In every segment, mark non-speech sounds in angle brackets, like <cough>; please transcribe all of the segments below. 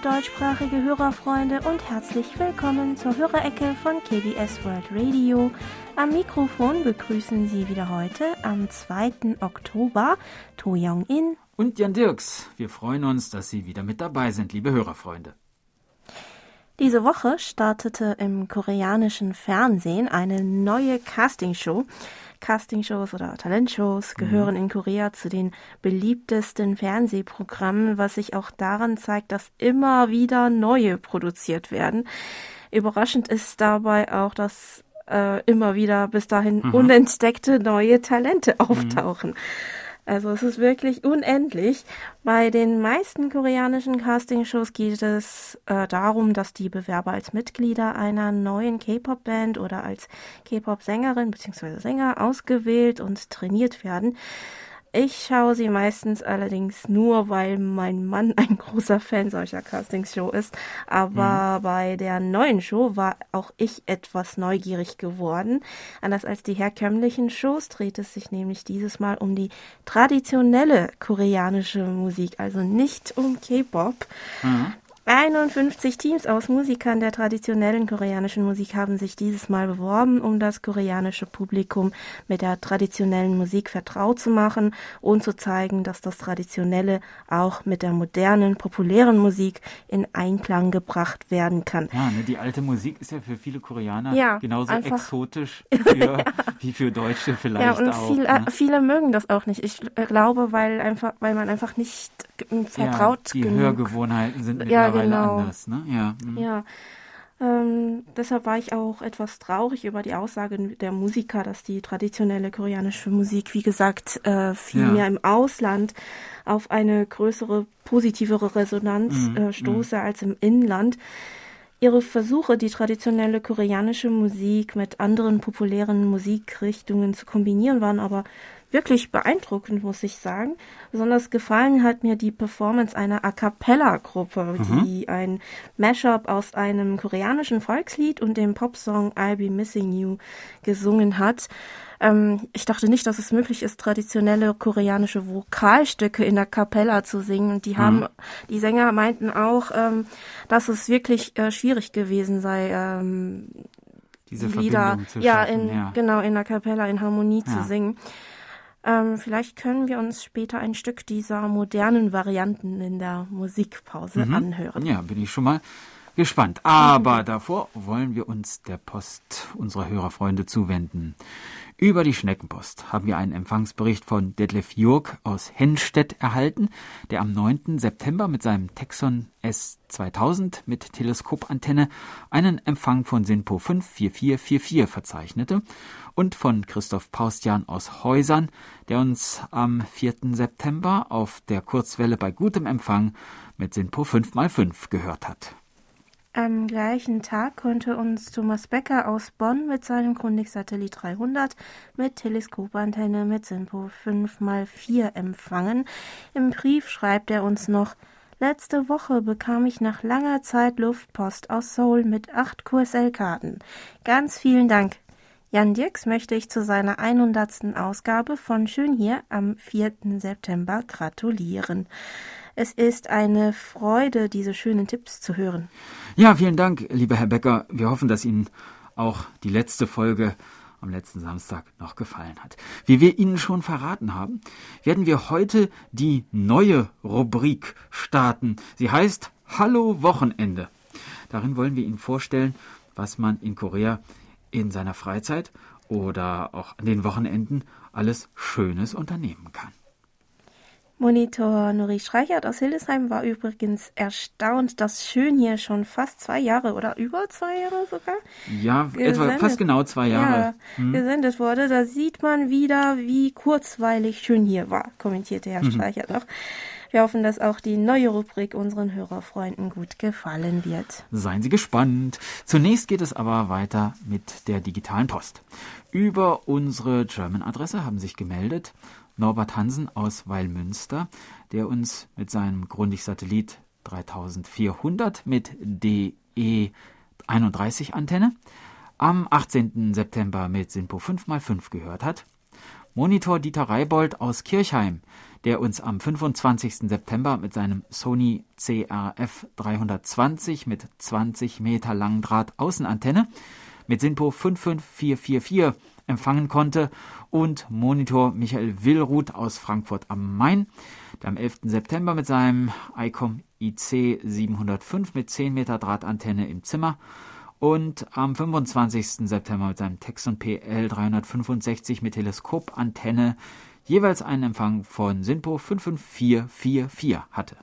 liebe deutschsprachige Hörerfreunde und herzlich willkommen zur Hörerecke von KBS World Radio. Am Mikrofon begrüßen Sie wieder heute am 2. Oktober To Young In und Jan Dirks. Wir freuen uns, dass Sie wieder mit dabei sind, liebe Hörerfreunde. Diese Woche startete im koreanischen Fernsehen eine neue Castingshow. Castingshows oder Talentshows mhm. gehören mhm. in Korea zu den beliebtesten Fernsehprogrammen, was sich auch daran zeigt, dass immer wieder neue produziert werden. Überraschend ist dabei auch, dass äh, immer wieder bis dahin mhm. unentdeckte neue Talente mhm. auftauchen. Mhm. Also es ist wirklich unendlich. Bei den meisten koreanischen Castingshows geht es äh, darum, dass die Bewerber als Mitglieder einer neuen K-Pop-Band oder als K-Pop-Sängerin bzw. Sänger ausgewählt und trainiert werden. Ich schaue sie meistens allerdings nur, weil mein Mann <laughs> ein großer Fan solcher Castingshow ist. Aber mhm. bei der neuen Show war auch ich etwas neugierig geworden. Anders als die herkömmlichen Shows dreht es sich nämlich dieses Mal um die traditionelle koreanische Musik, also nicht um K-Pop. Mhm. 51 Teams aus Musikern der traditionellen koreanischen Musik haben sich dieses Mal beworben, um das koreanische Publikum mit der traditionellen Musik vertraut zu machen und zu zeigen, dass das Traditionelle auch mit der modernen, populären Musik in Einklang gebracht werden kann. Ja, ne, die alte Musik ist ja für viele Koreaner ja, genauso exotisch <laughs> für, ja. wie für Deutsche vielleicht ja, und auch. Viel, ne? Viele mögen das auch nicht. Ich äh, glaube, weil einfach, weil man einfach nicht vertraut ja, die genug. Hörgewohnheiten sind mittlerweile ja, genau. anders. Ne? Ja, mhm. ja. Ähm, deshalb war ich auch etwas traurig über die Aussage der Musiker, dass die traditionelle koreanische Musik, wie gesagt, äh, viel ja. mehr im Ausland auf eine größere, positivere Resonanz mhm. äh, stoße mhm. als im Inland. Ihre Versuche, die traditionelle koreanische Musik mit anderen populären Musikrichtungen zu kombinieren, waren aber wirklich beeindruckend, muss ich sagen. Besonders gefallen hat mir die Performance einer A cappella-Gruppe, mhm. die ein Mashup aus einem koreanischen Volkslied und dem Popsong I'll Be Missing You gesungen hat. Ähm, ich dachte nicht, dass es möglich ist, traditionelle koreanische Vokalstücke in der Kapella zu singen. Und die haben, mhm. die Sänger meinten auch, ähm, dass es wirklich äh, schwierig gewesen sei, ähm, diese die Lieder, ja, in, ja, genau, in der Kapella in Harmonie ja. zu singen. Ähm, vielleicht können wir uns später ein Stück dieser modernen Varianten in der Musikpause mhm. anhören. Ja, bin ich schon mal gespannt. Aber mhm. davor wollen wir uns der Post unserer Hörerfreunde zuwenden. Über die Schneckenpost haben wir einen Empfangsbericht von Detlef Jurk aus Hennstedt erhalten, der am 9. September mit seinem Texon S2000 mit Teleskopantenne einen Empfang von SINPO 54444 verzeichnete und von Christoph Paustian aus Häusern, der uns am 4. September auf der Kurzwelle bei gutem Empfang mit SINPO 5x5 gehört hat. Am gleichen Tag konnte uns Thomas Becker aus Bonn mit seinem Grundig-Satellit 300 mit Teleskopantenne mit SINPO 5x4 empfangen. Im Brief schreibt er uns noch, Letzte Woche bekam ich nach langer Zeit Luftpost aus Seoul mit acht QSL-Karten. Ganz vielen Dank. Jan Dirks möchte ich zu seiner 100. Ausgabe von Schön hier am 4. September gratulieren. Es ist eine Freude, diese schönen Tipps zu hören. Ja, vielen Dank, lieber Herr Becker. Wir hoffen, dass Ihnen auch die letzte Folge am letzten Samstag noch gefallen hat. Wie wir Ihnen schon verraten haben, werden wir heute die neue Rubrik starten. Sie heißt Hallo Wochenende. Darin wollen wir Ihnen vorstellen, was man in Korea in seiner Freizeit oder auch an den Wochenenden alles Schönes unternehmen kann. Monitor Nuri Schreichert aus Hildesheim war übrigens erstaunt, dass Schön hier schon fast zwei Jahre oder über zwei Jahre sogar. Ja, etwa fast genau zwei Jahre. Ja, hm. gesendet wurde. Da sieht man wieder, wie kurzweilig Schön hier war, kommentierte Herr mhm. Streichert noch. Wir hoffen, dass auch die neue Rubrik unseren Hörerfreunden gut gefallen wird. Seien Sie gespannt. Zunächst geht es aber weiter mit der digitalen Post. Über unsere German-Adresse haben sich gemeldet Norbert Hansen aus Weilmünster, der uns mit seinem Grundig-Satellit 3400 mit DE31 Antenne am 18. September mit SINPO 5x5 gehört hat. Monitor Dieter Reibold aus Kirchheim, der uns am 25. September mit seinem Sony CRF 320 mit 20 Meter langen Draht Außenantenne mit SINPO 55444 empfangen konnte und Monitor Michael Willruth aus Frankfurt am Main, der am 11. September mit seinem ICOM IC 705 mit 10 Meter Drahtantenne im Zimmer und am 25. September mit seinem Texon PL 365 mit Teleskopantenne jeweils einen Empfang von SINPO 55444 hatte.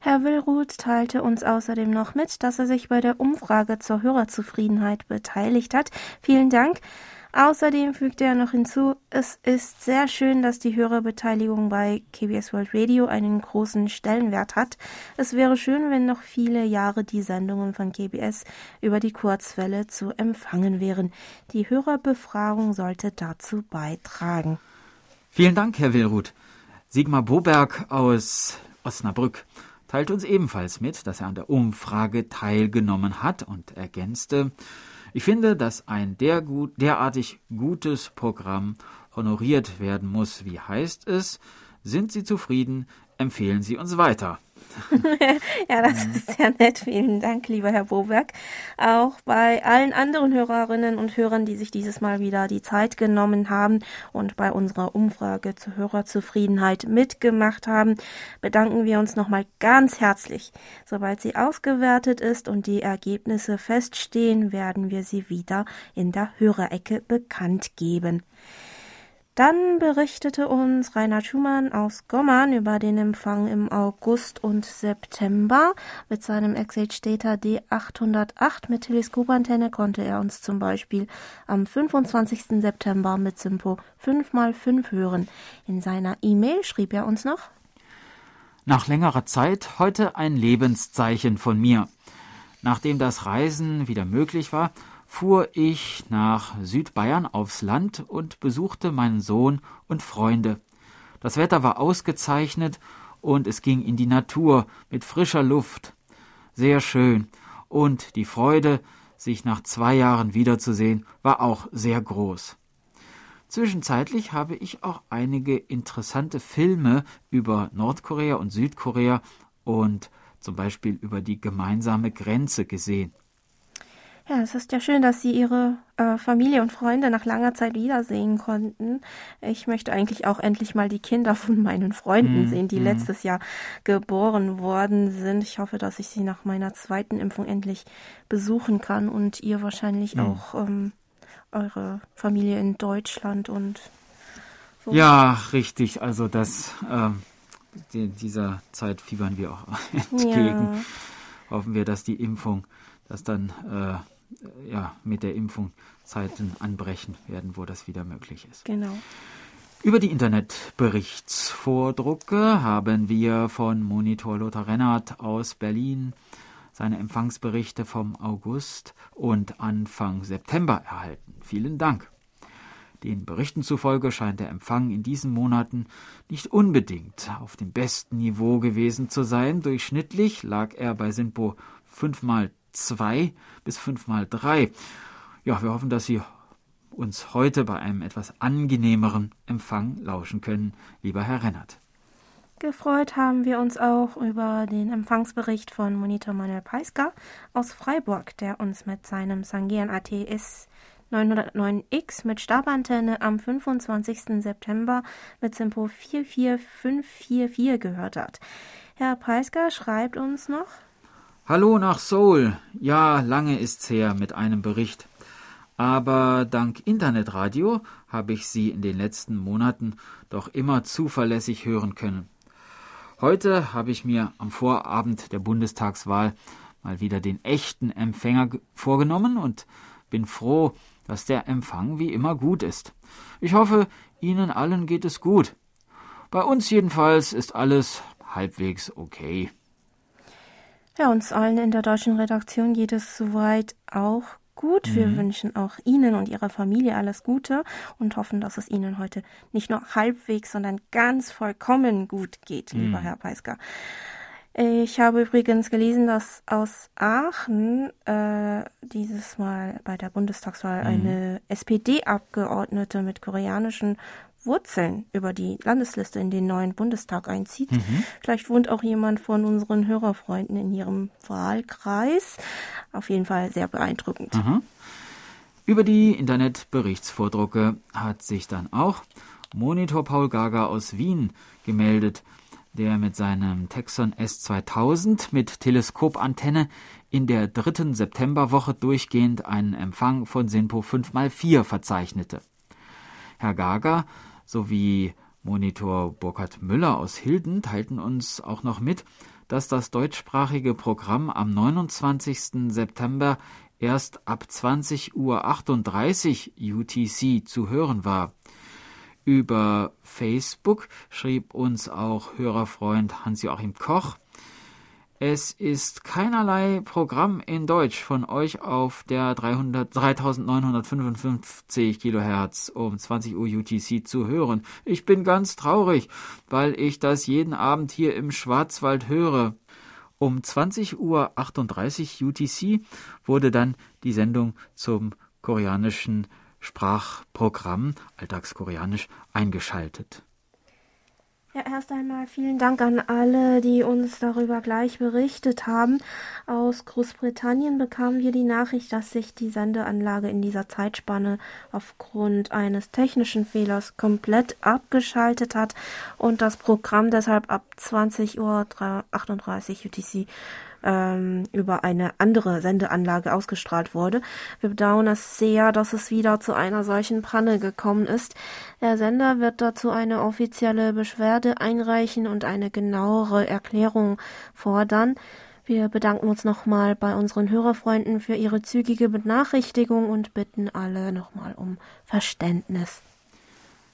Herr Willruth teilte uns außerdem noch mit, dass er sich bei der Umfrage zur Hörerzufriedenheit beteiligt hat. Vielen Dank. Außerdem fügte er noch hinzu, es ist sehr schön, dass die Hörerbeteiligung bei KBS World Radio einen großen Stellenwert hat. Es wäre schön, wenn noch viele Jahre die Sendungen von KBS über die Kurzwelle zu empfangen wären. Die Hörerbefragung sollte dazu beitragen. Vielen Dank, Herr Willruth. Sigmar Boberg aus Osnabrück teilt uns ebenfalls mit, dass er an der Umfrage teilgenommen hat und ergänzte, ich finde, dass ein der gut, derartig gutes Programm honoriert werden muss. Wie heißt es? Sind Sie zufrieden? Empfehlen Sie uns weiter. <laughs> ja, das ist sehr nett. Vielen Dank, lieber Herr Boberg. Auch bei allen anderen Hörerinnen und Hörern, die sich dieses Mal wieder die Zeit genommen haben und bei unserer Umfrage zur Hörerzufriedenheit mitgemacht haben, bedanken wir uns nochmal ganz herzlich. Sobald sie ausgewertet ist und die Ergebnisse feststehen, werden wir sie wieder in der Hörerecke bekannt geben. Dann berichtete uns Reinhard Schumann aus Gommern über den Empfang im August und September. Mit seinem XH Data D808 mit Teleskopantenne konnte er uns zum Beispiel am 25. September mit Simpo 5x5 hören. In seiner E-Mail schrieb er uns noch Nach längerer Zeit heute ein Lebenszeichen von mir. Nachdem das Reisen wieder möglich war, fuhr ich nach Südbayern aufs Land und besuchte meinen Sohn und Freunde. Das Wetter war ausgezeichnet und es ging in die Natur mit frischer Luft. Sehr schön. Und die Freude, sich nach zwei Jahren wiederzusehen, war auch sehr groß. Zwischenzeitlich habe ich auch einige interessante Filme über Nordkorea und Südkorea und zum Beispiel über die gemeinsame Grenze gesehen. Ja, es ist ja schön, dass Sie Ihre äh, Familie und Freunde nach langer Zeit wiedersehen konnten. Ich möchte eigentlich auch endlich mal die Kinder von meinen Freunden mm, sehen, die mm. letztes Jahr geboren worden sind. Ich hoffe, dass ich sie nach meiner zweiten Impfung endlich besuchen kann und ihr wahrscheinlich mm. auch ähm, eure Familie in Deutschland und so. Ja, richtig. Also das ähm, die, dieser Zeit fiebern wir auch <laughs> entgegen. Ja. Hoffen wir, dass die Impfung das dann äh, ja, mit der Impfung Zeiten anbrechen werden, wo das wieder möglich ist. Genau. Über die Internetberichtsvordrucke haben wir von Monitor Lothar Rennert aus Berlin seine Empfangsberichte vom August und Anfang September erhalten. Vielen Dank. Den Berichten zufolge scheint der Empfang in diesen Monaten nicht unbedingt auf dem besten Niveau gewesen zu sein. Durchschnittlich lag er bei Sinpo fünfmal zwei bis fünfmal drei. Ja, wir hoffen, dass Sie uns heute bei einem etwas angenehmeren Empfang lauschen können, lieber Herr Rennert. Gefreut haben wir uns auch über den Empfangsbericht von Monitor Manuel Peiska aus Freiburg, der uns mit seinem Sangean ATS 909X mit Stabantenne am 25. September mit Simpo 44544 gehört hat. Herr Peiska schreibt uns noch Hallo nach Seoul. Ja, lange ist's her mit einem Bericht. Aber dank Internetradio habe ich Sie in den letzten Monaten doch immer zuverlässig hören können. Heute habe ich mir am Vorabend der Bundestagswahl mal wieder den echten Empfänger vorgenommen und bin froh, dass der Empfang wie immer gut ist. Ich hoffe, Ihnen allen geht es gut. Bei uns jedenfalls ist alles halbwegs okay. Ja, uns allen in der deutschen Redaktion geht es soweit auch gut. Wir mhm. wünschen auch Ihnen und Ihrer Familie alles Gute und hoffen, dass es Ihnen heute nicht nur halbwegs, sondern ganz vollkommen gut geht, mhm. lieber Herr Peisker. Ich habe übrigens gelesen, dass aus Aachen äh, dieses Mal bei der Bundestagswahl mhm. eine SPD-Abgeordnete mit koreanischen Wurzeln über die Landesliste in den neuen Bundestag einzieht. Mhm. Vielleicht wohnt auch jemand von unseren Hörerfreunden in ihrem Wahlkreis. Auf jeden Fall sehr beeindruckend. Mhm. Über die Internetberichtsvordrucke hat sich dann auch Monitor Paul Gager aus Wien gemeldet, der mit seinem Texon S2000 mit Teleskopantenne in der dritten Septemberwoche durchgehend einen Empfang von SINPO 5x4 verzeichnete. Herr Gager sowie Monitor Burkhard Müller aus Hilden teilten uns auch noch mit, dass das deutschsprachige Programm am 29. September erst ab 20.38 Uhr UTC zu hören war. Über Facebook schrieb uns auch Hörerfreund Hans-Joachim Koch, es ist keinerlei Programm in Deutsch von euch auf der 300, 3955 Kilohertz um 20 Uhr UTC zu hören. Ich bin ganz traurig, weil ich das jeden Abend hier im Schwarzwald höre. Um 20 Uhr 38 UTC wurde dann die Sendung zum koreanischen Sprachprogramm Alltagskoreanisch eingeschaltet. Ja, erst einmal vielen Dank an alle, die uns darüber gleich berichtet haben. Aus Großbritannien bekamen wir die Nachricht, dass sich die Sendeanlage in dieser Zeitspanne aufgrund eines technischen Fehlers komplett abgeschaltet hat und das Programm deshalb ab 20.38 Uhr UTC ähm, über eine andere Sendeanlage ausgestrahlt wurde. Wir bedauern es sehr, dass es wieder zu einer solchen Panne gekommen ist. Der Sender wird dazu eine offizielle Beschwerde einreichen und eine genauere Erklärung fordern. Wir bedanken uns nochmal bei unseren Hörerfreunden für ihre zügige Benachrichtigung und bitten alle nochmal um Verständnis.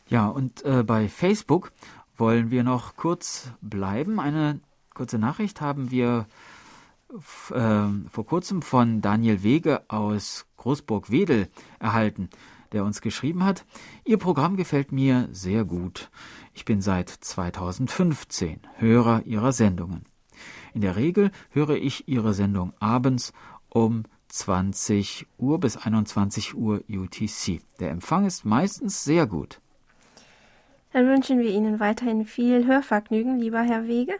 Ja, und äh, bei Facebook wollen wir noch kurz bleiben. Eine kurze Nachricht haben wir äh, vor kurzem von Daniel Wege aus Großburg-Wedel erhalten, der uns geschrieben hat, Ihr Programm gefällt mir sehr gut. Ich bin seit 2015 Hörer Ihrer Sendungen. In der Regel höre ich Ihre Sendung abends um 20 Uhr bis 21 Uhr UTC. Der Empfang ist meistens sehr gut. Dann wünschen wir Ihnen weiterhin viel Hörvergnügen, lieber Herr Wege.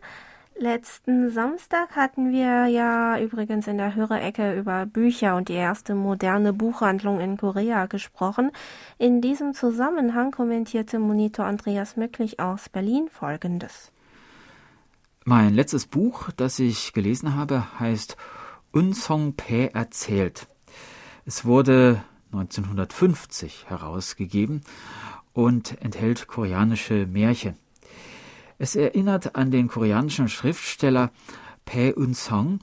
Letzten Samstag hatten wir ja übrigens in der Hörerecke über Bücher und die erste moderne Buchhandlung in Korea gesprochen. In diesem Zusammenhang kommentierte Monitor Andreas Möcklich aus Berlin Folgendes. Mein letztes Buch, das ich gelesen habe, heißt Unsong Pe erzählt. Es wurde 1950 herausgegeben und enthält koreanische Märchen. Es erinnert an den koreanischen Schriftsteller Pae Un-sung,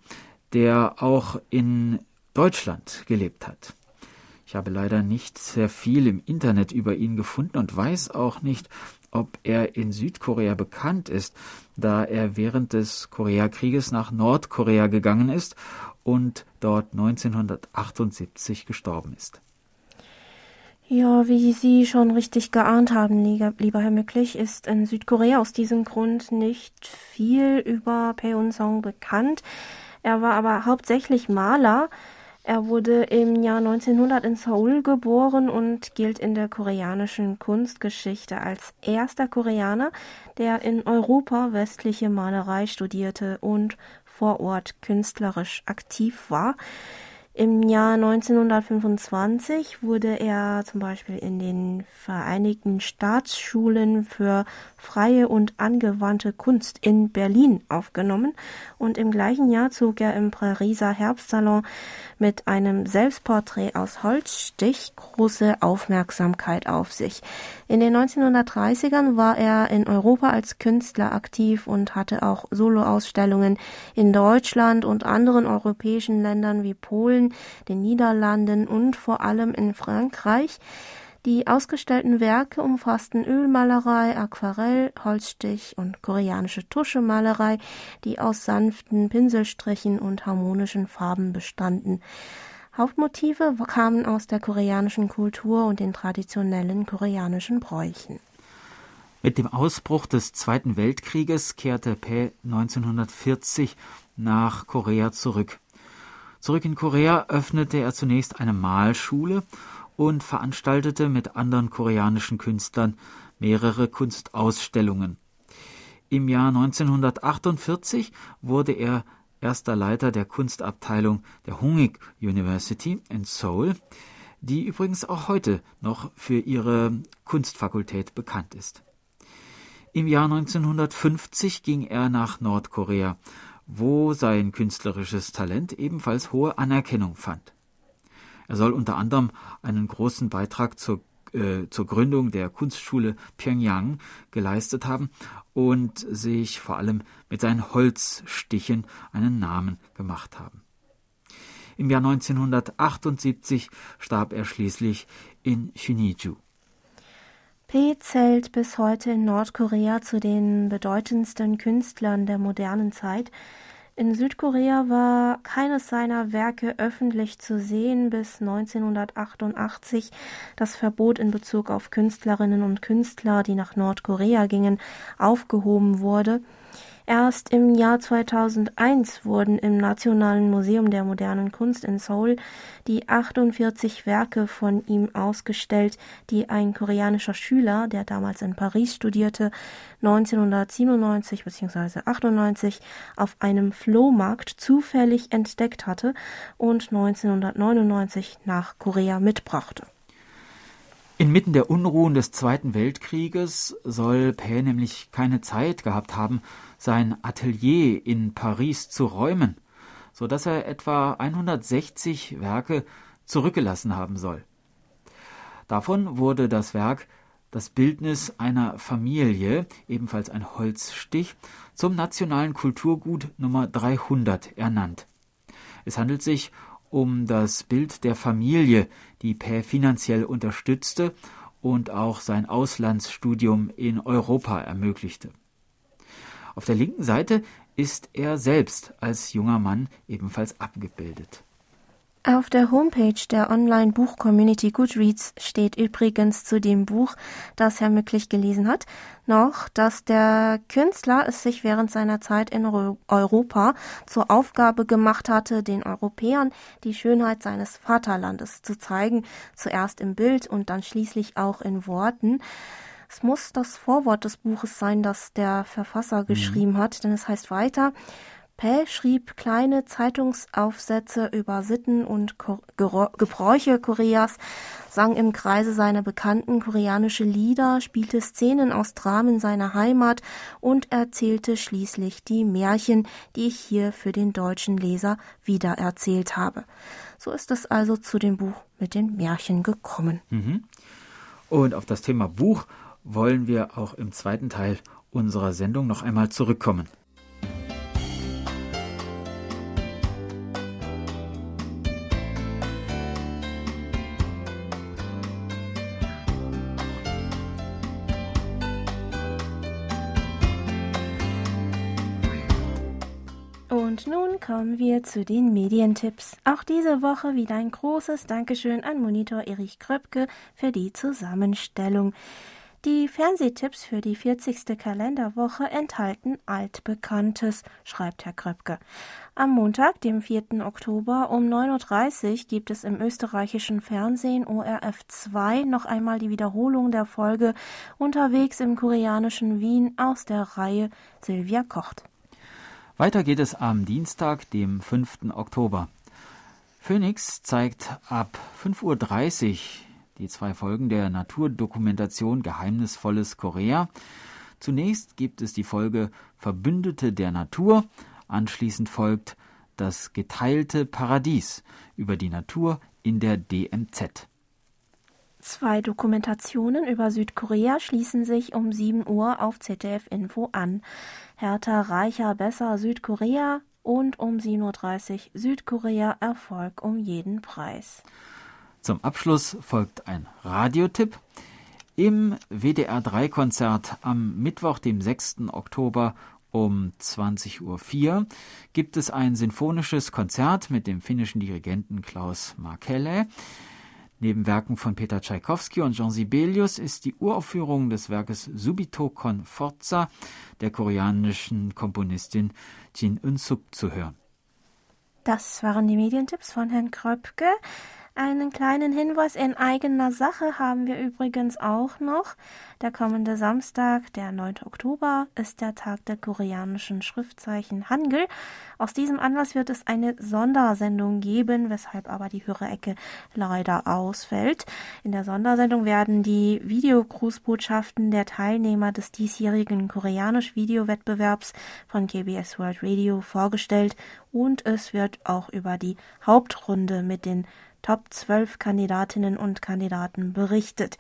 der auch in Deutschland gelebt hat. Ich habe leider nicht sehr viel im Internet über ihn gefunden und weiß auch nicht, ob er in Südkorea bekannt ist, da er während des Koreakrieges nach Nordkorea gegangen ist und dort 1978 gestorben ist. Ja, wie Sie schon richtig geahnt haben, lieber Herr Mücklich, ist in Südkorea aus diesem Grund nicht viel über Peon-song bekannt. Er war aber hauptsächlich Maler. Er wurde im Jahr 1900 in Seoul geboren und gilt in der koreanischen Kunstgeschichte als erster Koreaner, der in Europa westliche Malerei studierte und vor Ort künstlerisch aktiv war. Im Jahr 1925 wurde er zum Beispiel in den Vereinigten Staatsschulen für freie und angewandte Kunst in Berlin aufgenommen und im gleichen Jahr zog er im Pariser Herbstsalon mit einem Selbstporträt aus Holzstich große Aufmerksamkeit auf sich. In den 1930ern war er in Europa als Künstler aktiv und hatte auch Soloausstellungen in Deutschland und anderen europäischen Ländern wie Polen, den Niederlanden und vor allem in Frankreich. Die ausgestellten Werke umfassten Ölmalerei, Aquarell, Holzstich und koreanische Tuschemalerei, die aus sanften Pinselstrichen und harmonischen Farben bestanden. Hauptmotive kamen aus der koreanischen Kultur und den traditionellen koreanischen Bräuchen. Mit dem Ausbruch des Zweiten Weltkrieges kehrte Pae 1940 nach Korea zurück. Zurück in Korea öffnete er zunächst eine Malschule und veranstaltete mit anderen koreanischen Künstlern mehrere Kunstausstellungen. Im Jahr 1948 wurde er erster Leiter der Kunstabteilung der Hongik University in Seoul, die übrigens auch heute noch für ihre Kunstfakultät bekannt ist. Im Jahr 1950 ging er nach Nordkorea, wo sein künstlerisches Talent ebenfalls hohe Anerkennung fand. Er soll unter anderem einen großen Beitrag zur, äh, zur Gründung der Kunstschule Pyongyang geleistet haben und sich vor allem mit seinen Holzstichen einen Namen gemacht haben. Im Jahr 1978 starb er schließlich in Shuniju. P zählt bis heute in Nordkorea zu den bedeutendsten Künstlern der modernen Zeit. In Südkorea war keines seiner Werke öffentlich zu sehen, bis 1988 das Verbot in Bezug auf Künstlerinnen und Künstler, die nach Nordkorea gingen, aufgehoben wurde. Erst im Jahr 2001 wurden im Nationalen Museum der modernen Kunst in Seoul die 48 Werke von ihm ausgestellt, die ein koreanischer Schüler, der damals in Paris studierte, 1997 bzw. 98 auf einem Flohmarkt zufällig entdeckt hatte und 1999 nach Korea mitbrachte. Inmitten der Unruhen des Zweiten Weltkrieges soll Pae nämlich keine Zeit gehabt haben, sein Atelier in Paris zu räumen, so dass er etwa 160 Werke zurückgelassen haben soll. Davon wurde das Werk Das Bildnis einer Familie, ebenfalls ein Holzstich, zum nationalen Kulturgut Nummer 300 ernannt. Es handelt sich um das Bild der Familie, die Pä finanziell unterstützte und auch sein Auslandsstudium in Europa ermöglichte. Auf der linken Seite ist er selbst als junger Mann ebenfalls abgebildet. Auf der Homepage der Online-Buch-Community Goodreads steht übrigens zu dem Buch, das Herr Mücklich gelesen hat, noch, dass der Künstler es sich während seiner Zeit in Europa zur Aufgabe gemacht hatte, den Europäern die Schönheit seines Vaterlandes zu zeigen, zuerst im Bild und dann schließlich auch in Worten. Es muss das Vorwort des Buches sein, das der Verfasser mhm. geschrieben hat, denn es heißt weiter, Pell schrieb kleine Zeitungsaufsätze über Sitten und Gebräuche Koreas, sang im Kreise seiner Bekannten koreanische Lieder, spielte Szenen aus Dramen seiner Heimat und erzählte schließlich die Märchen, die ich hier für den deutschen Leser wiedererzählt habe. So ist es also zu dem Buch mit den Märchen gekommen. Mhm. Und auf das Thema Buch wollen wir auch im zweiten Teil unserer Sendung noch einmal zurückkommen. Und nun kommen wir zu den Medientipps. Auch diese Woche wieder ein großes Dankeschön an Monitor Erich Kröpke für die Zusammenstellung. Die Fernsehtipps für die 40. Kalenderwoche enthalten Altbekanntes, schreibt Herr Kröpke. Am Montag, dem 4. Oktober um 9.30 Uhr gibt es im österreichischen Fernsehen ORF 2 noch einmal die Wiederholung der Folge Unterwegs im koreanischen Wien aus der Reihe Silvia kocht. Weiter geht es am Dienstag, dem 5. Oktober. Phoenix zeigt ab 5.30 Uhr die zwei Folgen der Naturdokumentation Geheimnisvolles Korea. Zunächst gibt es die Folge Verbündete der Natur, anschließend folgt das geteilte Paradies über die Natur in der DMZ. Zwei Dokumentationen über Südkorea schließen sich um 7 Uhr auf ZDF Info an. Härter, reicher, besser Südkorea und um 7.30 Uhr Südkorea Erfolg um jeden Preis. Zum Abschluss folgt ein Radiotipp. Im WDR 3 Konzert am Mittwoch, dem 6. Oktober um 20.04 Uhr gibt es ein sinfonisches Konzert mit dem finnischen Dirigenten Klaus Markelle. Neben Werken von Peter Tschaikowski und Jean Sibelius ist die Uraufführung des Werkes Subito con Forza der koreanischen Komponistin Jin Eun-suk zu hören. Das waren die Medientipps von Herrn Kröpke. Einen kleinen Hinweis in eigener Sache haben wir übrigens auch noch. Der kommende Samstag, der 9. Oktober, ist der Tag der koreanischen Schriftzeichen Hangul. Aus diesem Anlass wird es eine Sondersendung geben, weshalb aber die Hörerecke leider ausfällt. In der Sondersendung werden die Videogrußbotschaften der Teilnehmer des diesjährigen Koreanisch-Videowettbewerbs von KBS World Radio vorgestellt und es wird auch über die Hauptrunde mit den Top 12 Kandidatinnen und Kandidaten berichtet.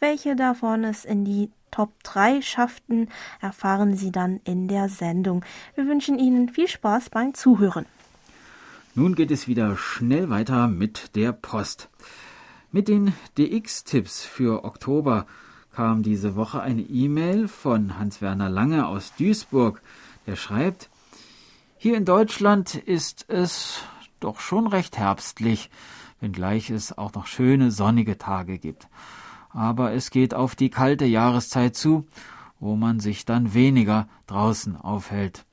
Welche davon es in die Top 3 schafften, erfahren Sie dann in der Sendung. Wir wünschen Ihnen viel Spaß beim Zuhören. Nun geht es wieder schnell weiter mit der Post. Mit den DX-Tipps für Oktober kam diese Woche eine E-Mail von Hans-Werner Lange aus Duisburg. Der schreibt, hier in Deutschland ist es doch schon recht herbstlich wenngleich es auch noch schöne sonnige Tage gibt. Aber es geht auf die kalte Jahreszeit zu, wo man sich dann weniger draußen aufhält.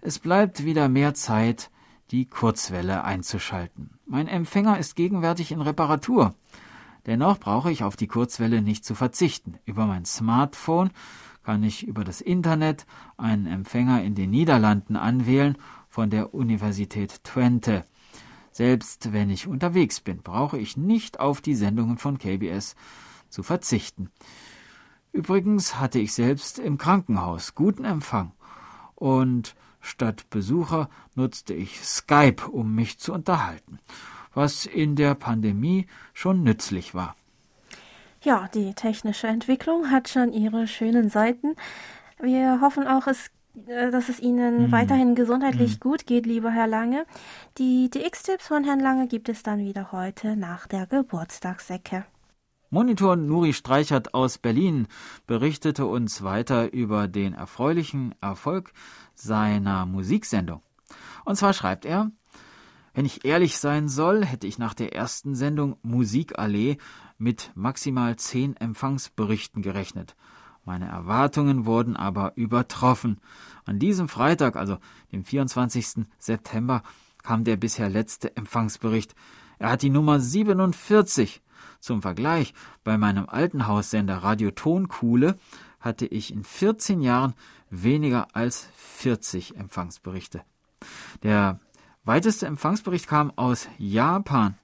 Es bleibt wieder mehr Zeit, die Kurzwelle einzuschalten. Mein Empfänger ist gegenwärtig in Reparatur. Dennoch brauche ich auf die Kurzwelle nicht zu verzichten. Über mein Smartphone kann ich über das Internet einen Empfänger in den Niederlanden anwählen von der Universität Twente. Selbst wenn ich unterwegs bin, brauche ich nicht auf die Sendungen von KBS zu verzichten. Übrigens hatte ich selbst im Krankenhaus guten Empfang und statt Besucher nutzte ich Skype, um mich zu unterhalten, was in der Pandemie schon nützlich war. Ja, die technische Entwicklung hat schon ihre schönen Seiten. Wir hoffen auch, es dass es Ihnen mhm. weiterhin gesundheitlich mhm. gut geht, lieber Herr Lange. Die DX-Tipps von Herrn Lange gibt es dann wieder heute nach der Geburtstagsecke. Monitor Nuri Streichert aus Berlin berichtete uns weiter über den erfreulichen Erfolg seiner Musiksendung. Und zwar schreibt er, wenn ich ehrlich sein soll, hätte ich nach der ersten Sendung Musikallee mit maximal zehn Empfangsberichten gerechnet. Meine Erwartungen wurden aber übertroffen. An diesem Freitag, also dem 24. September, kam der bisher letzte Empfangsbericht. Er hat die Nummer 47. Zum Vergleich, bei meinem alten Haussender Radio Tonkuhle hatte ich in 14 Jahren weniger als 40 Empfangsberichte. Der weiteste Empfangsbericht kam aus Japan.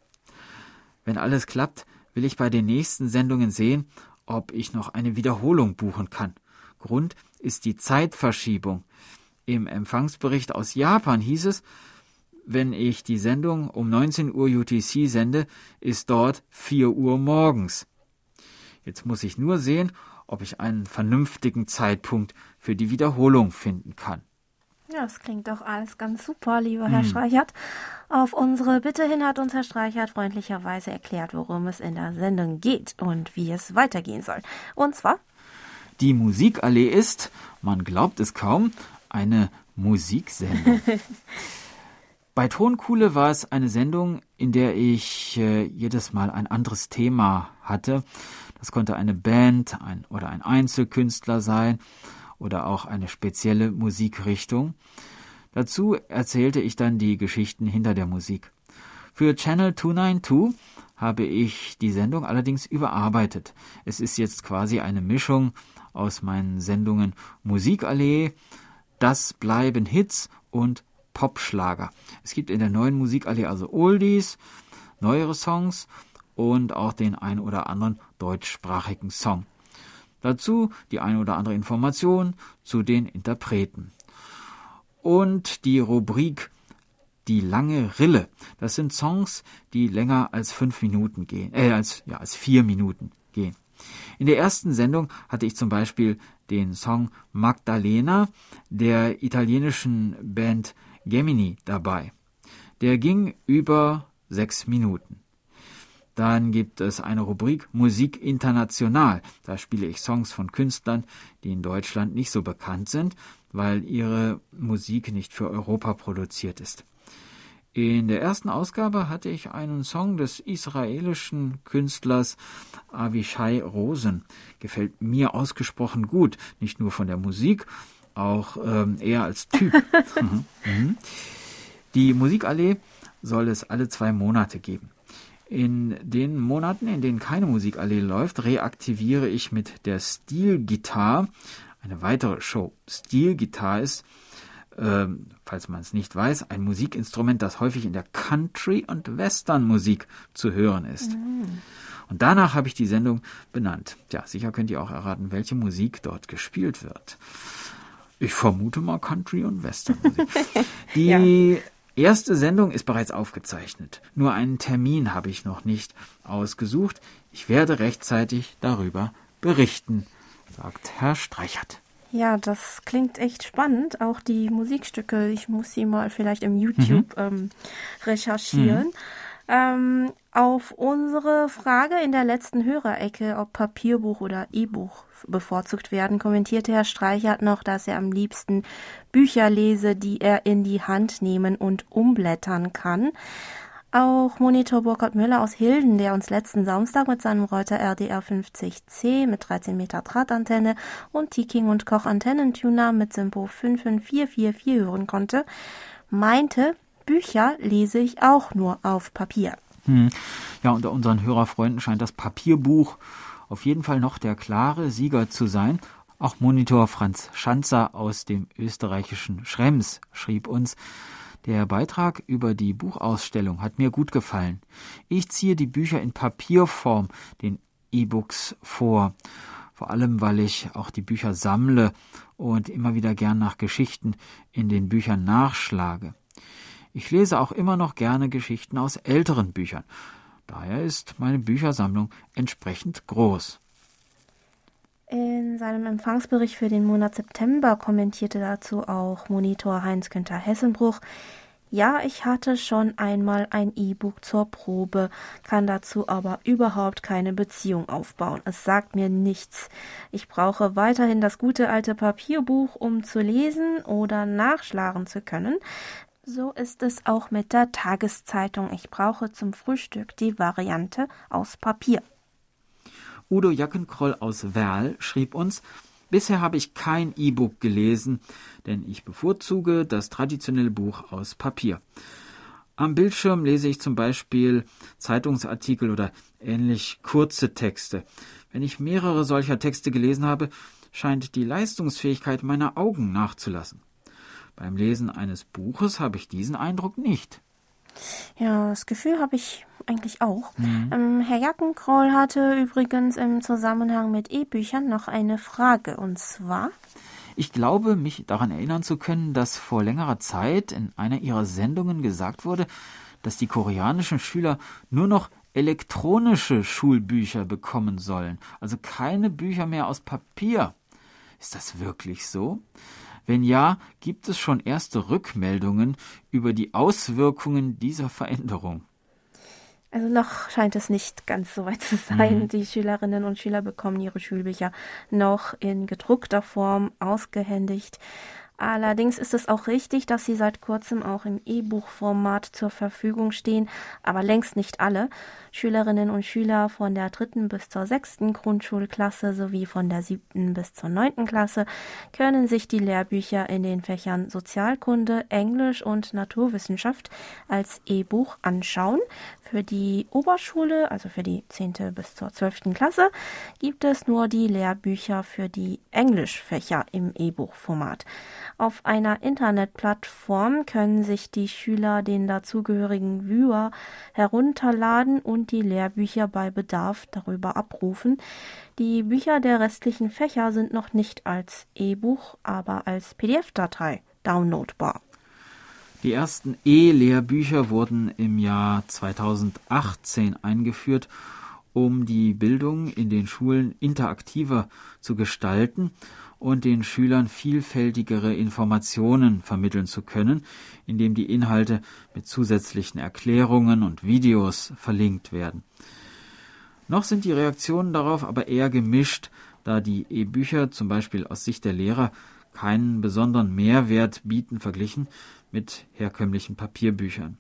Wenn alles klappt, will ich bei den nächsten Sendungen sehen, ob ich noch eine Wiederholung buchen kann. Grund ist die Zeitverschiebung. Im Empfangsbericht aus Japan hieß es, wenn ich die Sendung um 19 Uhr UTC sende, ist dort 4 Uhr morgens. Jetzt muss ich nur sehen, ob ich einen vernünftigen Zeitpunkt für die Wiederholung finden kann. Ja, das klingt doch alles ganz super, lieber Herr hm. Streichert. Auf unsere Bitte hin hat uns Herr Streichert freundlicherweise erklärt, worum es in der Sendung geht und wie es weitergehen soll. Und zwar? Die Musikallee ist, man glaubt es kaum, eine Musiksendung. <laughs> Bei Tonkuhle war es eine Sendung, in der ich äh, jedes Mal ein anderes Thema hatte. Das konnte eine Band ein, oder ein Einzelkünstler sein oder auch eine spezielle Musikrichtung. Dazu erzählte ich dann die Geschichten hinter der Musik. Für Channel 292 habe ich die Sendung allerdings überarbeitet. Es ist jetzt quasi eine Mischung aus meinen Sendungen Musikallee, Das bleiben Hits und Popschlager. Es gibt in der neuen Musikallee also Oldies, neuere Songs und auch den ein oder anderen deutschsprachigen Song. Dazu die eine oder andere Information zu den Interpreten. Und die Rubrik Die lange Rille. Das sind Songs, die länger als fünf Minuten gehen, äh, als, ja, als vier Minuten gehen. In der ersten Sendung hatte ich zum Beispiel den Song Magdalena der italienischen Band Gemini dabei. Der ging über sechs Minuten. Dann gibt es eine Rubrik Musik international. Da spiele ich Songs von Künstlern, die in Deutschland nicht so bekannt sind, weil ihre Musik nicht für Europa produziert ist. In der ersten Ausgabe hatte ich einen Song des israelischen Künstlers Avishai Rosen. Gefällt mir ausgesprochen gut, nicht nur von der Musik, auch ähm, eher als Typ. <laughs> Mhm. Mhm. Die Musikallee soll es alle zwei Monate geben. In den Monaten, in denen keine Musikallee läuft, reaktiviere ich mit der Stilgitarre eine weitere Show. Stilgitarre ist, äh, falls man es nicht weiß, ein Musikinstrument, das häufig in der Country- und Western-Musik zu hören ist. Mhm. Und danach habe ich die Sendung benannt. Ja, sicher könnt ihr auch erraten, welche Musik dort gespielt wird. Ich vermute mal Country und Western Musik. <laughs> Die ja. Erste Sendung ist bereits aufgezeichnet. Nur einen Termin habe ich noch nicht ausgesucht. Ich werde rechtzeitig darüber berichten, sagt Herr Streichert. Ja, das klingt echt spannend. Auch die Musikstücke, ich muss sie mal vielleicht im YouTube mhm. ähm, recherchieren. Mhm. Ähm, auf unsere Frage in der letzten Hörerecke, ob Papierbuch oder E-Buch bevorzugt werden, kommentierte Herr Streichert noch, dass er am liebsten Bücher lese, die er in die Hand nehmen und umblättern kann. Auch Monitor Burkhard Müller aus Hilden, der uns letzten Samstag mit seinem Reuter RDR 50C mit 13 Meter Drahtantenne und Tiking und Koch Antennentuner mit Simpo 55444 hören konnte, meinte, Bücher lese ich auch nur auf Papier. Hm. Ja, unter unseren Hörerfreunden scheint das Papierbuch auf jeden Fall noch der klare Sieger zu sein. Auch Monitor Franz Schanzer aus dem österreichischen Schrems schrieb uns, der Beitrag über die Buchausstellung hat mir gut gefallen. Ich ziehe die Bücher in Papierform, den E-Books vor. Vor allem, weil ich auch die Bücher sammle und immer wieder gern nach Geschichten in den Büchern nachschlage. Ich lese auch immer noch gerne Geschichten aus älteren Büchern. Daher ist meine Büchersammlung entsprechend groß. In seinem Empfangsbericht für den Monat September kommentierte dazu auch Monitor Heinz-Günther Hessenbruch, ja, ich hatte schon einmal ein E-Book zur Probe, kann dazu aber überhaupt keine Beziehung aufbauen. Es sagt mir nichts. Ich brauche weiterhin das gute alte Papierbuch, um zu lesen oder nachschlagen zu können. So ist es auch mit der Tageszeitung. Ich brauche zum Frühstück die Variante aus Papier. Udo Jackenkroll aus Werl schrieb uns, Bisher habe ich kein E-Book gelesen, denn ich bevorzuge das traditionelle Buch aus Papier. Am Bildschirm lese ich zum Beispiel Zeitungsartikel oder ähnlich kurze Texte. Wenn ich mehrere solcher Texte gelesen habe, scheint die Leistungsfähigkeit meiner Augen nachzulassen. Beim Lesen eines Buches habe ich diesen Eindruck nicht. Ja, das Gefühl habe ich eigentlich auch. Mhm. Ähm, Herr Jackenkroll hatte übrigens im Zusammenhang mit E-Büchern noch eine Frage, und zwar. Ich glaube, mich daran erinnern zu können, dass vor längerer Zeit in einer ihrer Sendungen gesagt wurde, dass die koreanischen Schüler nur noch elektronische Schulbücher bekommen sollen, also keine Bücher mehr aus Papier. Ist das wirklich so? Wenn ja, gibt es schon erste Rückmeldungen über die Auswirkungen dieser Veränderung? Also noch scheint es nicht ganz so weit zu sein. Mhm. Die Schülerinnen und Schüler bekommen ihre Schulbücher noch in gedruckter Form ausgehändigt. Allerdings ist es auch richtig, dass sie seit kurzem auch im E-Buch-Format zur Verfügung stehen, aber längst nicht alle. Schülerinnen und Schüler von der dritten bis zur sechsten Grundschulklasse sowie von der siebten bis zur neunten Klasse können sich die Lehrbücher in den Fächern Sozialkunde, Englisch und Naturwissenschaft als E-Buch anschauen. Für die Oberschule, also für die zehnte bis zur zwölften Klasse, gibt es nur die Lehrbücher für die Englischfächer im E-Buch-Format. Auf einer Internetplattform können sich die Schüler den dazugehörigen Viewer herunterladen und die Lehrbücher bei Bedarf darüber abrufen. Die Bücher der restlichen Fächer sind noch nicht als E-Buch, aber als PDF-Datei downloadbar. Die ersten E-Lehrbücher wurden im Jahr 2018 eingeführt, um die Bildung in den Schulen interaktiver zu gestalten und den Schülern vielfältigere Informationen vermitteln zu können, indem die Inhalte mit zusätzlichen Erklärungen und Videos verlinkt werden. Noch sind die Reaktionen darauf aber eher gemischt, da die E-Bücher zum Beispiel aus Sicht der Lehrer keinen besonderen Mehrwert bieten verglichen mit herkömmlichen Papierbüchern.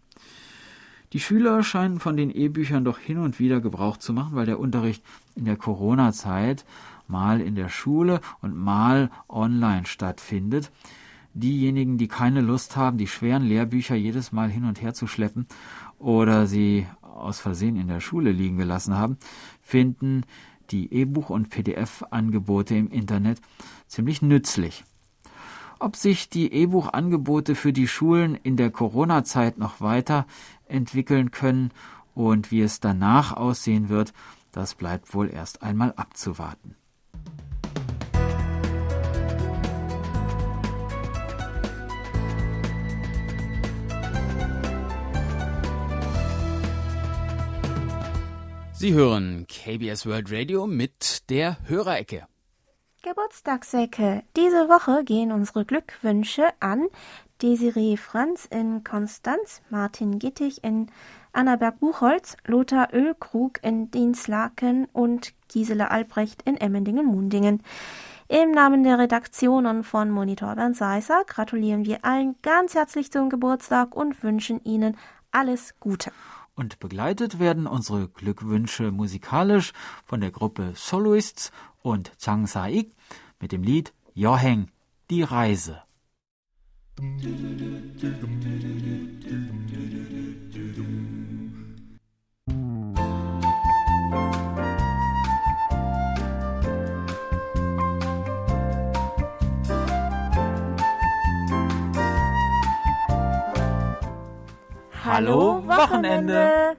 Die Schüler scheinen von den E-Büchern doch hin und wieder Gebrauch zu machen, weil der Unterricht in der Corona-Zeit mal in der Schule und mal online stattfindet. Diejenigen, die keine Lust haben, die schweren Lehrbücher jedes Mal hin und her zu schleppen oder sie aus Versehen in der Schule liegen gelassen haben, finden die E-Buch- und PDF-Angebote im Internet ziemlich nützlich. Ob sich die E-Buch-Angebote für die Schulen in der Corona-Zeit noch weiter entwickeln können und wie es danach aussehen wird, das bleibt wohl erst einmal abzuwarten. Sie hören KBS World Radio mit der Hörerecke. Geburtstagsecke. Diese Woche gehen unsere Glückwünsche an Desiree Franz in Konstanz, Martin Gittig in Annaberg-Buchholz, Lothar Ölkrug in Dienstlaken und Gisela Albrecht in Emmendingen-Mundingen. Im Namen der Redaktion und von Monitor Bernd Seisser gratulieren wir allen ganz herzlich zum Geburtstag und wünschen Ihnen alles Gute. Und begleitet werden unsere Glückwünsche musikalisch von der Gruppe Soloists und Chang Sa-ik mit dem Lied Joheng, die Reise. Hallo Wochenende.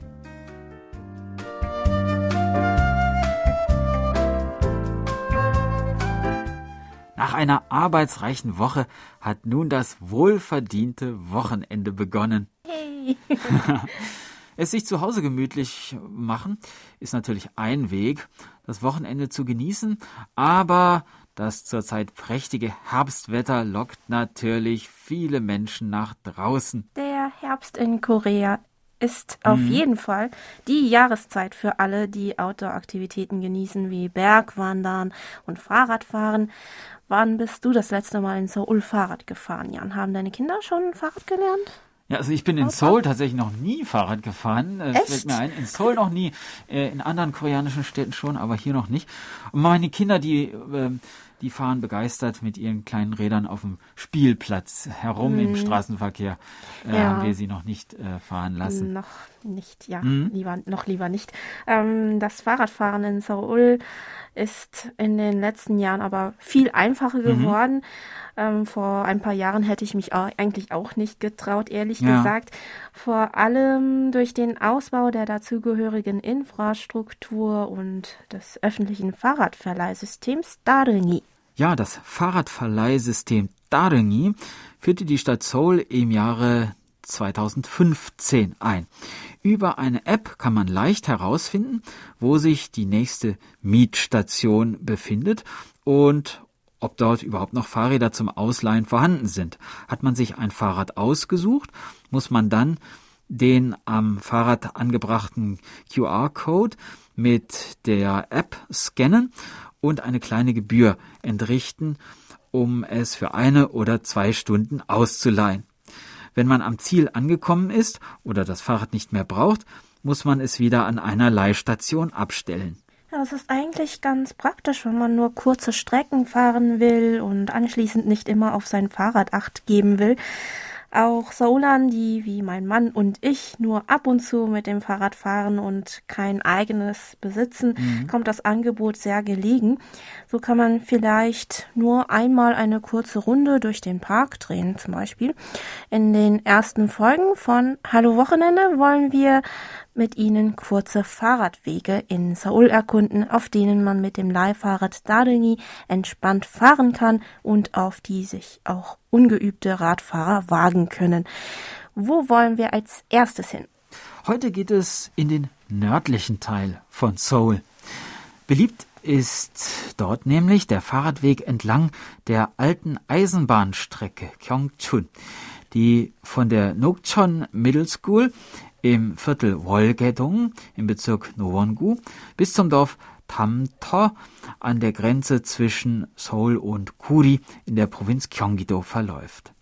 Nach einer arbeitsreichen Woche hat nun das wohlverdiente Wochenende begonnen. Hey. <laughs> es sich zu Hause gemütlich machen ist natürlich ein Weg, das Wochenende zu genießen, aber das zurzeit prächtige Herbstwetter lockt natürlich viele Menschen nach draußen. Der Herbst in Korea ist auf mhm. jeden Fall die Jahreszeit für alle, die Outdoor-Aktivitäten genießen, wie Bergwandern und Fahrradfahren. Wann bist du das letzte Mal in Seoul Fahrrad gefahren, Jan? Haben deine Kinder schon Fahrrad gelernt? Ja, also ich bin in Seoul tatsächlich noch nie Fahrrad gefahren. Das Echt? fällt mir ein. In Seoul noch nie, äh, in anderen koreanischen Städten schon, aber hier noch nicht. Und meine Kinder, die äh, die fahren begeistert mit ihren kleinen Rädern auf dem Spielplatz herum mhm. im Straßenverkehr. Äh, ja. Haben wir sie noch nicht äh, fahren lassen. Noch nicht, ja, mhm. lieber, noch lieber nicht. Ähm, das Fahrradfahren in Seoul ist in den letzten Jahren aber viel einfacher mhm. geworden. Mhm. Ähm, vor ein paar Jahren hätte ich mich auch, eigentlich auch nicht getraut, ehrlich ja. gesagt. Vor allem durch den Ausbau der dazugehörigen Infrastruktur und des öffentlichen Fahrradverleihsystems Darengi. Ja, das Fahrradverleihsystem Darengi führte die Stadt Seoul im Jahre 2015 ein. Über eine App kann man leicht herausfinden, wo sich die nächste Mietstation befindet und ob dort überhaupt noch Fahrräder zum Ausleihen vorhanden sind. Hat man sich ein Fahrrad ausgesucht, muss man dann den am Fahrrad angebrachten QR-Code mit der App scannen und eine kleine Gebühr entrichten, um es für eine oder zwei Stunden auszuleihen. Wenn man am Ziel angekommen ist oder das Fahrrad nicht mehr braucht, muss man es wieder an einer Leihstation abstellen. Ja, das ist eigentlich ganz praktisch, wenn man nur kurze Strecken fahren will und anschließend nicht immer auf sein Fahrrad acht geben will. Auch Saulan, die wie mein Mann und ich nur ab und zu mit dem Fahrrad fahren und kein eigenes besitzen, mhm. kommt das Angebot sehr gelegen. So kann man vielleicht nur einmal eine kurze Runde durch den Park drehen, zum Beispiel. In den ersten Folgen von Hallo Wochenende wollen wir mit Ihnen kurze Fahrradwege in Seoul erkunden, auf denen man mit dem Leihfahrrad Darengi entspannt fahren kann und auf die sich auch ungeübte Radfahrer wagen können. Wo wollen wir als erstes hin? Heute geht es in den nördlichen Teil von Seoul. Beliebt ist dort nämlich der Fahrradweg entlang der alten Eisenbahnstrecke Gyeongchun, die von der Nokchon Middle School im Viertel Wolgedong im Bezirk Nowongu bis zum Dorf Tamto an der Grenze zwischen Seoul und Kuri in der Provinz Gyeonggi-do verläuft.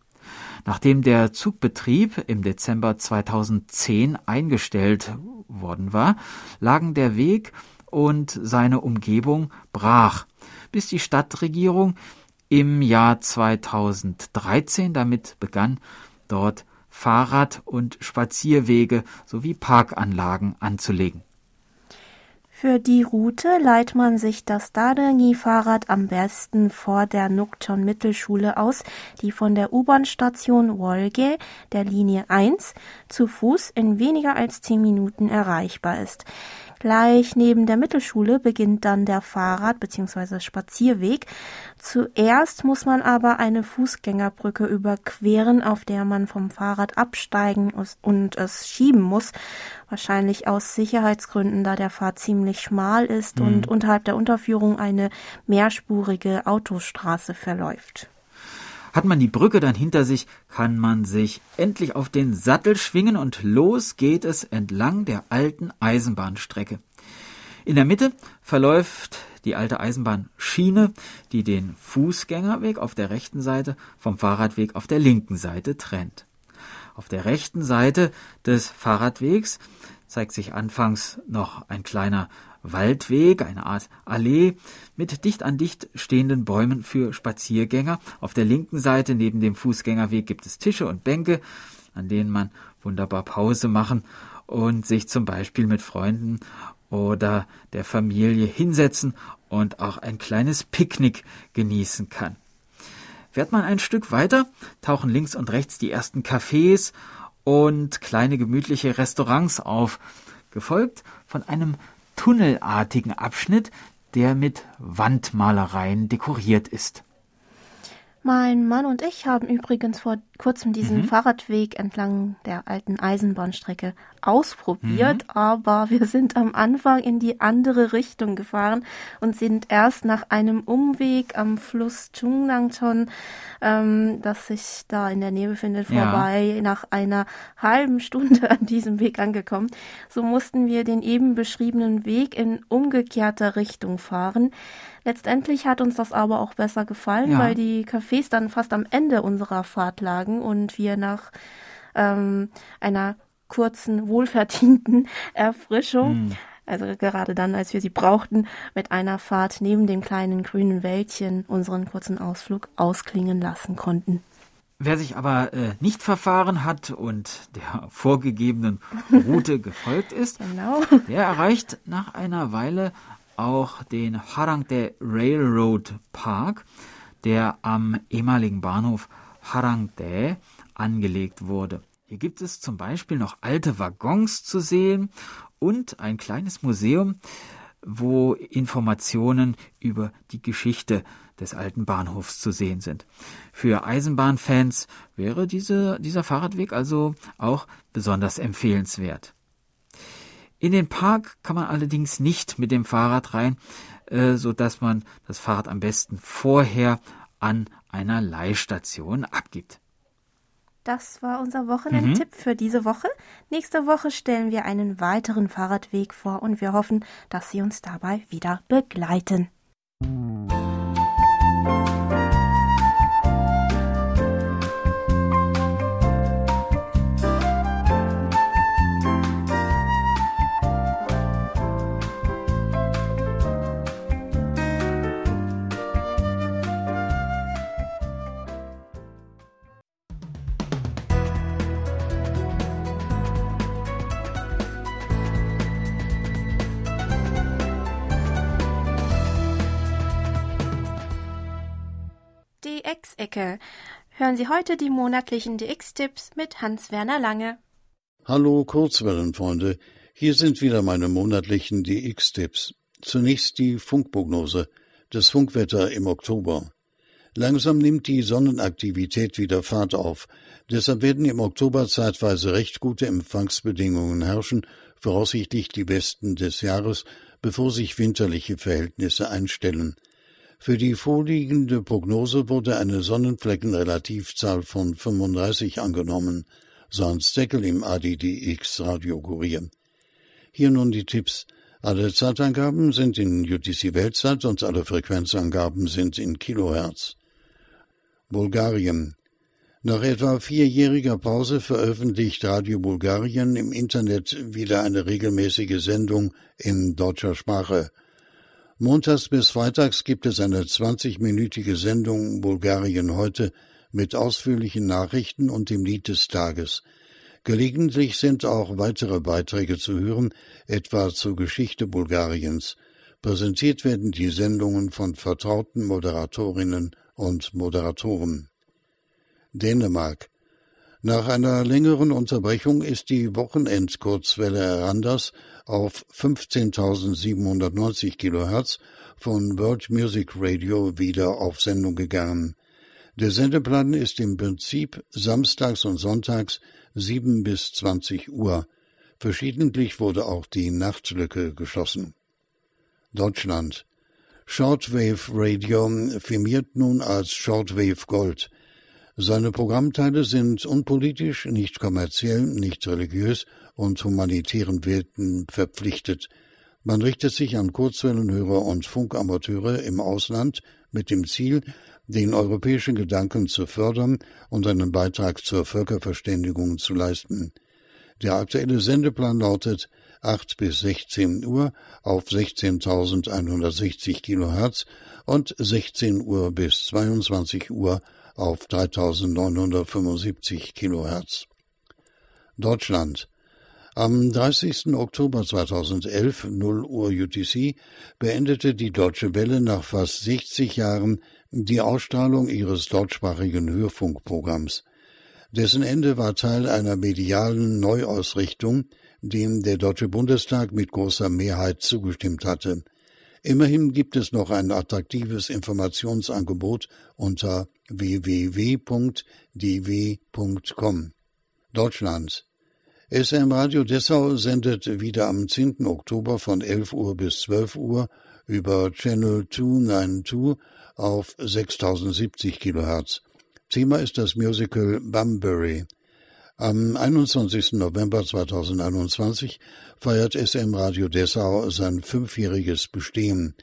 Nachdem der Zugbetrieb im Dezember 2010 eingestellt worden war, lagen der Weg und seine Umgebung brach, bis die Stadtregierung im Jahr 2013 damit begann, dort Fahrrad- und Spazierwege sowie Parkanlagen anzulegen. Für die Route leiht man sich das Dadangi-Fahrrad am besten vor der Nukton Mittelschule aus, die von der U-Bahn-Station Wolge der Linie 1 zu Fuß in weniger als zehn Minuten erreichbar ist. Gleich neben der Mittelschule beginnt dann der Fahrrad- bzw. Spazierweg. Zuerst muss man aber eine Fußgängerbrücke überqueren, auf der man vom Fahrrad absteigen und es schieben muss. Wahrscheinlich aus Sicherheitsgründen, da der Pfad ziemlich schmal ist mhm. und unterhalb der Unterführung eine mehrspurige Autostraße verläuft. Hat man die Brücke dann hinter sich, kann man sich endlich auf den Sattel schwingen und los geht es entlang der alten Eisenbahnstrecke. In der Mitte verläuft die alte Eisenbahnschiene, die den Fußgängerweg auf der rechten Seite vom Fahrradweg auf der linken Seite trennt. Auf der rechten Seite des Fahrradwegs zeigt sich anfangs noch ein kleiner Waldweg, eine Art Allee mit dicht an dicht stehenden Bäumen für Spaziergänger. Auf der linken Seite neben dem Fußgängerweg gibt es Tische und Bänke, an denen man wunderbar Pause machen und sich zum Beispiel mit Freunden oder der Familie hinsetzen und auch ein kleines Picknick genießen kann. Fährt man ein Stück weiter, tauchen links und rechts die ersten Cafés und kleine gemütliche Restaurants auf, gefolgt von einem tunnelartigen Abschnitt, der mit Wandmalereien dekoriert ist. Mein Mann und ich haben übrigens vor kurzem diesen mhm. Fahrradweg entlang der alten Eisenbahnstrecke ausprobiert, mhm. aber wir sind am Anfang in die andere Richtung gefahren und sind erst nach einem Umweg am Fluss Chungnangton, ähm, das sich da in der Nähe befindet, ja. vorbei, nach einer halben Stunde an diesem Weg angekommen. So mussten wir den eben beschriebenen Weg in umgekehrter Richtung fahren. Letztendlich hat uns das aber auch besser gefallen, ja. weil die Cafés dann fast am Ende unserer Fahrt lagen und wir nach ähm, einer kurzen, wohlverdienten <laughs> Erfrischung, hm. also gerade dann, als wir sie brauchten, mit einer Fahrt neben dem kleinen grünen Wäldchen unseren kurzen Ausflug ausklingen lassen konnten. Wer sich aber äh, nicht verfahren hat und der <laughs> vorgegebenen Route gefolgt ist, genau. der erreicht nach einer Weile auch den Harangde Railroad Park, der am ehemaligen Bahnhof Harangde angelegt wurde. Hier gibt es zum Beispiel noch alte Waggons zu sehen und ein kleines Museum, wo Informationen über die Geschichte des alten Bahnhofs zu sehen sind. Für Eisenbahnfans wäre diese, dieser Fahrradweg also auch besonders empfehlenswert. In den Park kann man allerdings nicht mit dem Fahrrad rein, äh, so dass man das Fahrrad am besten vorher an einer Leihstation abgibt. Das war unser Wochenendtipp mhm. für diese Woche. Nächste Woche stellen wir einen weiteren Fahrradweg vor und wir hoffen, dass Sie uns dabei wieder begleiten. DX-Ecke. Hören Sie heute die monatlichen DX-Tipps mit Hans-Werner Lange. Hallo Kurzwellenfreunde, hier sind wieder meine monatlichen DX-Tipps. Zunächst die Funkprognose, das Funkwetter im Oktober. Langsam nimmt die Sonnenaktivität wieder Fahrt auf. Deshalb werden im Oktober zeitweise recht gute Empfangsbedingungen herrschen, voraussichtlich die besten des Jahres, bevor sich winterliche Verhältnisse einstellen. Für die vorliegende Prognose wurde eine Sonnenfleckenrelativzahl von 35 angenommen, so Hans Deckel im ADDX Radiokurier. Hier nun die Tipps. Alle Zeitangaben sind in UTC Weltzeit und alle Frequenzangaben sind in Kilohertz. Bulgarien. Nach etwa vierjähriger Pause veröffentlicht Radio Bulgarien im Internet wieder eine regelmäßige Sendung in deutscher Sprache. Montags bis Freitags gibt es eine 20-minütige Sendung Bulgarien heute mit ausführlichen Nachrichten und dem Lied des Tages. Gelegentlich sind auch weitere Beiträge zu hören, etwa zur Geschichte Bulgariens. Präsentiert werden die Sendungen von vertrauten Moderatorinnen und Moderatoren. Dänemark. Nach einer längeren Unterbrechung ist die Wochenendkurzwelle Randers auf 15.790 kHz von World Music Radio wieder auf Sendung gegangen. Der Sendeplan ist im Prinzip samstags und sonntags 7 bis 20 Uhr. Verschiedentlich wurde auch die Nachtlücke geschlossen. Deutschland. Shortwave Radio firmiert nun als Shortwave Gold. Seine Programmteile sind unpolitisch, nicht kommerziell, nicht religiös und humanitären Werten verpflichtet. Man richtet sich an Kurzwellenhörer und Funkamateure im Ausland mit dem Ziel, den europäischen Gedanken zu fördern und einen Beitrag zur Völkerverständigung zu leisten. Der aktuelle Sendeplan lautet 8 bis 16 Uhr auf 16.160 Kilohertz und 16 Uhr bis 22 Uhr auf 3975 Kilohertz. Deutschland. Am 30. Oktober 2011, 0 Uhr UTC, beendete die Deutsche Welle nach fast 60 Jahren die Ausstrahlung ihres deutschsprachigen Hörfunkprogramms. Dessen Ende war Teil einer medialen Neuausrichtung, dem der Deutsche Bundestag mit großer Mehrheit zugestimmt hatte. Immerhin gibt es noch ein attraktives Informationsangebot unter www.dw.com. Deutschland. SM Radio Dessau sendet wieder am 10. Oktober von 11 Uhr bis 12 Uhr über Channel 292 auf 6070 kHz. Thema ist das Musical Bunbury. Am 21. November 2021 feiert SM Radio Dessau sein fünfjähriges Bestehen.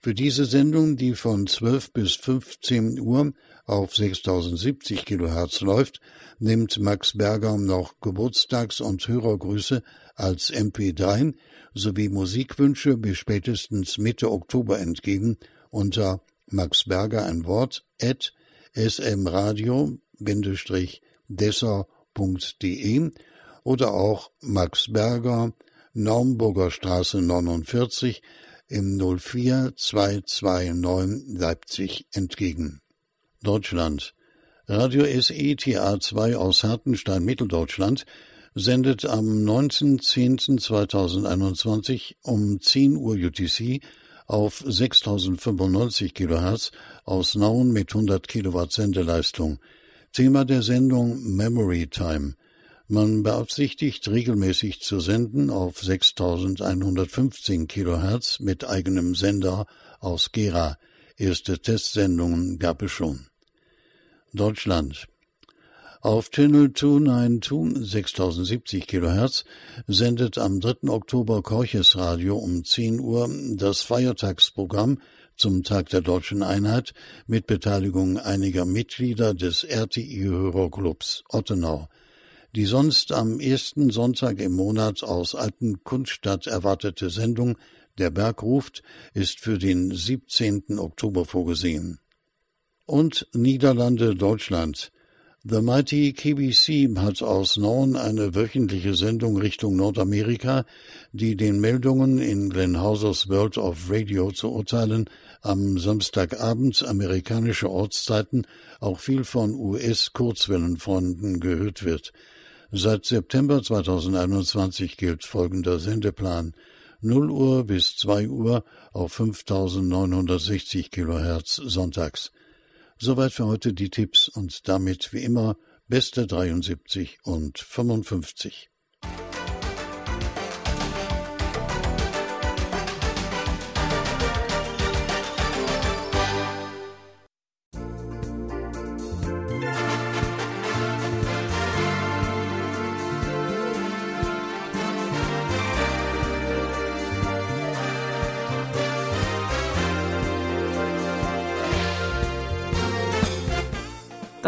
Für diese Sendung, die von 12 bis 15 Uhr auf 6070 kHz läuft, nimmt Max Berger noch Geburtstags- und Hörergrüße als MP3 sowie Musikwünsche bis spätestens Mitte Oktober entgegen unter Max Berger ein Wort at smradio-dessau www.max-berger.de oder auch Max Berger, Naumburger Straße 49 im 04229 Leipzig entgegen. Deutschland. Radio SETA 2 aus Hartenstein, Mitteldeutschland, sendet am 19.10.2021 um 10 Uhr UTC auf 6095 kHz aus Nauen mit 100 Kilowatt Sendeleistung. Thema der Sendung Memory Time. Man beabsichtigt regelmäßig zu senden auf 6115 Kilohertz mit eigenem Sender aus Gera. Erste Testsendungen gab es schon. Deutschland. Auf Channel 292 6070 Kilohertz sendet am 3. Oktober Korches Radio um 10 Uhr das Feiertagsprogramm zum Tag der deutschen Einheit mit Beteiligung einiger Mitglieder des RTI-Hörerclubs Ottenau. Die sonst am ersten Sonntag im Monat aus Alten Kunststadt erwartete Sendung Der Berg ruft ist für den 17. Oktober vorgesehen. Und Niederlande Deutschland. The Mighty KBC hat aus Norn eine wöchentliche Sendung Richtung Nordamerika, die den Meldungen in Glenn Hausers World of Radio zu urteilen am Samstagabend amerikanische Ortszeiten auch viel von US-Kurzwellenfreunden gehört wird. Seit September 2021 gilt folgender Sendeplan. 0 Uhr bis 2 Uhr auf 5960 Kilohertz sonntags. Soweit für heute die Tipps und damit wie immer beste 73 und 55.